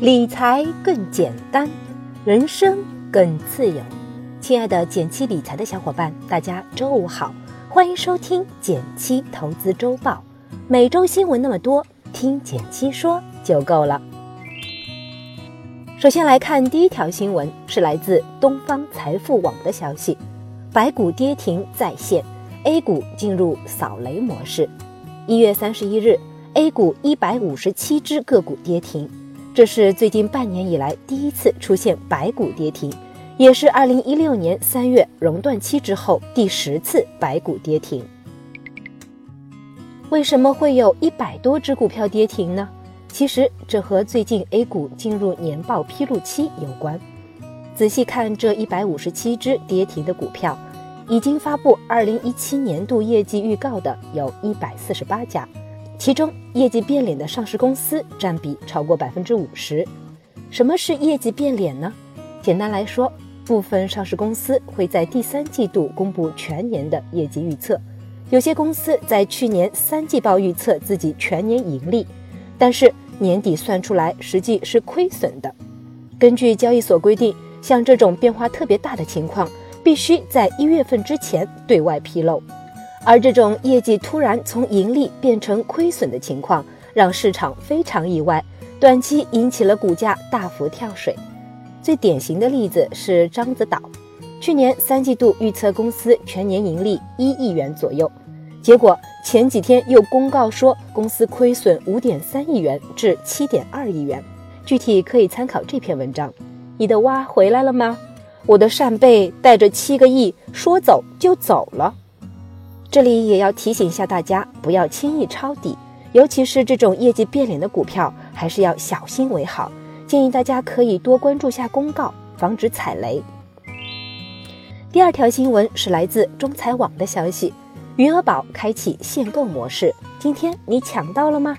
理财更简单，人生更自由。亲爱的减七理财的小伙伴，大家周五好，欢迎收听减七投资周报。每周新闻那么多，听减七说就够了。首先来看第一条新闻，是来自东方财富网的消息：白股跌停再现，A 股进入扫雷模式。一月三十一日，A 股一百五十七只个股跌停。这是最近半年以来第一次出现白股跌停，也是二零一六年三月熔断期之后第十次白股跌停。为什么会有一百多只股票跌停呢？其实这和最近 A 股进入年报披露期有关。仔细看这一百五十七只跌停的股票，已经发布二零一七年度业绩预告的有一百四十八家。其中业绩变脸的上市公司占比超过百分之五十。什么是业绩变脸呢？简单来说，部分上市公司会在第三季度公布全年的业绩预测。有些公司在去年三季报预测自己全年盈利，但是年底算出来实际是亏损的。根据交易所规定，像这种变化特别大的情况，必须在一月份之前对外披露。而这种业绩突然从盈利变成亏损的情况，让市场非常意外，短期引起了股价大幅跳水。最典型的例子是獐子岛，去年三季度预测公司全年盈利一亿元左右，结果前几天又公告说公司亏损五点三亿元至七点二亿元。具体可以参考这篇文章。你的蛙回来了吗？我的扇贝带着七个亿说走就走了。这里也要提醒一下大家，不要轻易抄底，尤其是这种业绩变脸的股票，还是要小心为好。建议大家可以多关注下公告，防止踩雷。第二条新闻是来自中财网的消息：余额宝开启限购模式，今天你抢到了吗？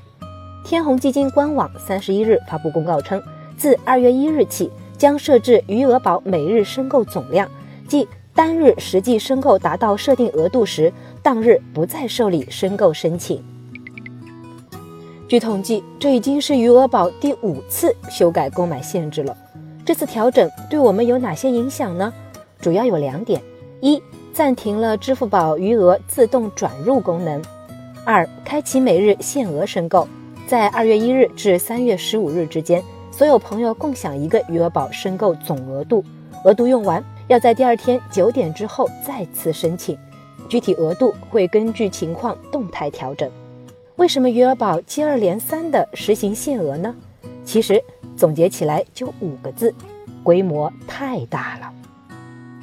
天弘基金官网三十一日发布公告称，自二月一日起，将设置余额宝每日申购总量，即单日实际申购达到设定额度时。当日不再受理申购申请。据统计，这已经是余额宝第五次修改购买限制了。这次调整对我们有哪些影响呢？主要有两点：一、暂停了支付宝余额自动转入功能；二、开启每日限额申购，在二月一日至三月十五日之间，所有朋友共享一个余额宝申购总额度，额度用完要在第二天九点之后再次申请。具体额度会根据情况动态调整。为什么余额宝接二连三的实行限额呢？其实总结起来就五个字：规模太大了。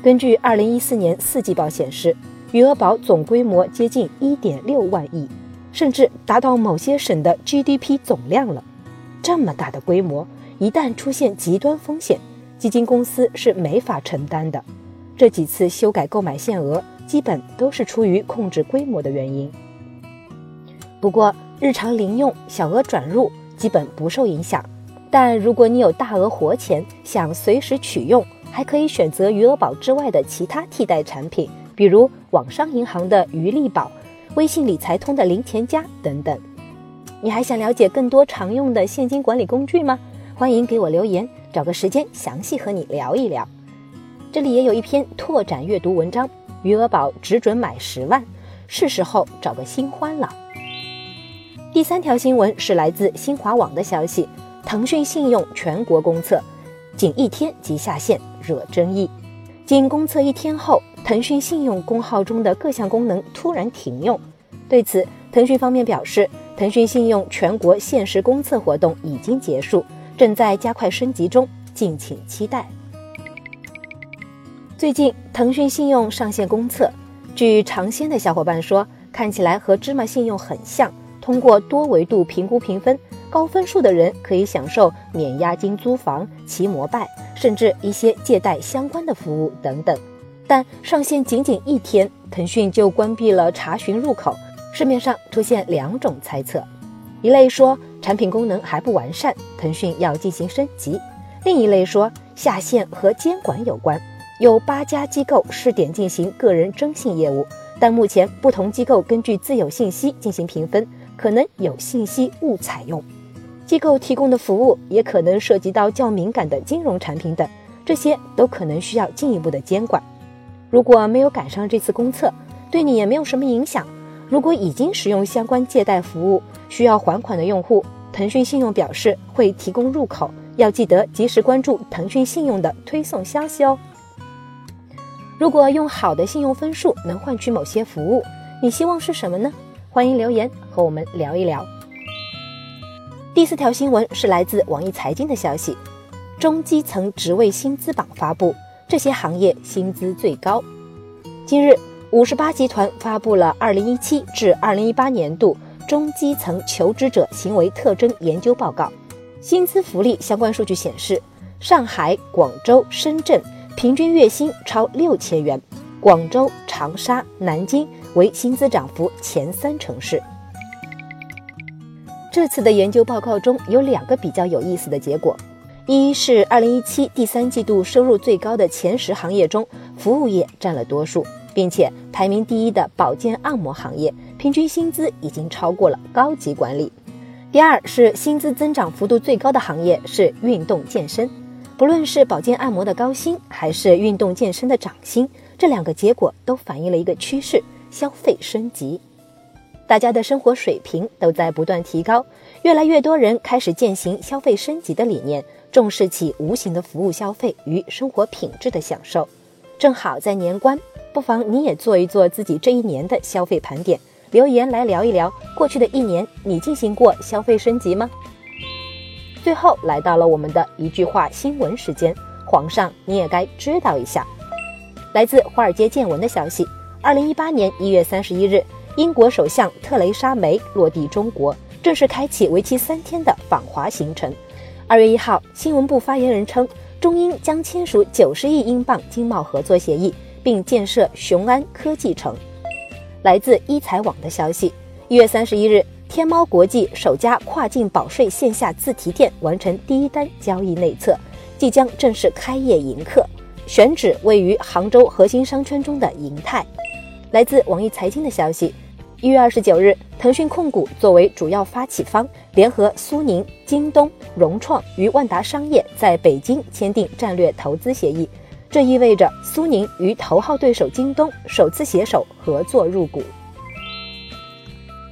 根据二零一四年四季报显示，余额宝总规模接近一点六万亿，甚至达到某些省的 GDP 总量了。这么大的规模，一旦出现极端风险，基金公司是没法承担的。这几次修改购买限额。基本都是出于控制规模的原因。不过，日常零用、小额转入基本不受影响。但如果你有大额活钱，想随时取用，还可以选择余额宝之外的其他替代产品，比如网商银行的余利宝、微信理财通的零钱夹等等。你还想了解更多常用的现金管理工具吗？欢迎给我留言，找个时间详细和你聊一聊。这里也有一篇拓展阅读文章。余额宝只准买十万，是时候找个新欢了。第三条新闻是来自新华网的消息：腾讯信用全国公测，仅一天即下线，惹争议。仅公测一天后，腾讯信用公号中的各项功能突然停用。对此，腾讯方面表示，腾讯信用全国限时公测活动已经结束，正在加快升级中，敬请期待。最近，腾讯信用上线公测，据尝鲜的小伙伴说，看起来和芝麻信用很像。通过多维度评估评分，高分数的人可以享受免押金租房、骑摩拜，甚至一些借贷相关的服务等等。但上线仅仅一天，腾讯就关闭了查询入口。市面上出现两种猜测：一类说产品功能还不完善，腾讯要进行升级；另一类说下线和监管有关。有八家机构试点进行个人征信业务，但目前不同机构根据自有信息进行评分，可能有信息误采用。机构提供的服务也可能涉及到较敏感的金融产品等，这些都可能需要进一步的监管。如果没有赶上这次公测，对你也没有什么影响。如果已经使用相关借贷服务需要还款的用户，腾讯信用表示会提供入口，要记得及时关注腾讯信用的推送消息哦。如果用好的信用分数能换取某些服务，你希望是什么呢？欢迎留言和我们聊一聊。第四条新闻是来自网易财经的消息，中基层职位薪资榜发布，这些行业薪资最高。今日，五十八集团发布了二零一七至二零一八年度中基层求职者行为特征研究报告，薪资福利相关数据显示，上海、广州、深圳平均月薪超六千元，广州、长沙、南京为薪资涨幅前三城市。这次的研究报告中有两个比较有意思的结果，一是2017第三季度收入最高的前十行业中，服务业占了多数，并且排名第一的保健按摩行业平均薪资已经超过了高级管理。第二是薪资增长幅度最高的行业是运动健身，不论是保健按摩的高薪，还是运动健身的涨薪，这两个结果都反映了一个趋势：消费升级。大家的生活水平都在不断提高，越来越多人开始践行消费升级的理念，重视起无形的服务消费与生活品质的享受。正好在年关，不妨你也做一做自己这一年的消费盘点，留言来聊一聊过去的一年你进行过消费升级吗？最后来到了我们的一句话新闻时间，皇上你也该知道一下。来自华尔街见闻的消息，二零一八年一月三十一日。英国首相特蕾莎梅落地中国，正式开启为期三天的访华行程。二月一号，新闻部发言人称，中英将签署九十亿英镑经贸合作协议，并建设雄安科技城。来自一财网的消息，一月三十一日，天猫国际首家跨境保税线下自提店完成第一单交易内测，即将正式开业迎客，选址位于杭州核心商圈中的银泰。来自网易财经的消息。一月二十九日，腾讯控股作为主要发起方，联合苏宁、京东、融创与万达商业在北京签订战略投资协议。这意味着苏宁与头号对手京东首次携手合作入股。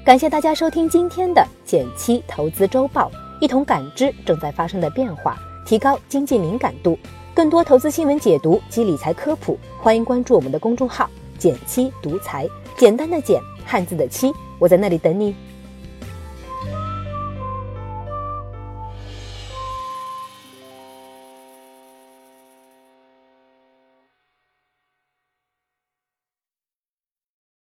感谢大家收听今天的减七投资周报，一同感知正在发生的变化，提高经济敏感度。更多投资新闻解读及理财科普，欢迎关注我们的公众号“减七独裁”，简单的简。汉字的七，我在那里等你。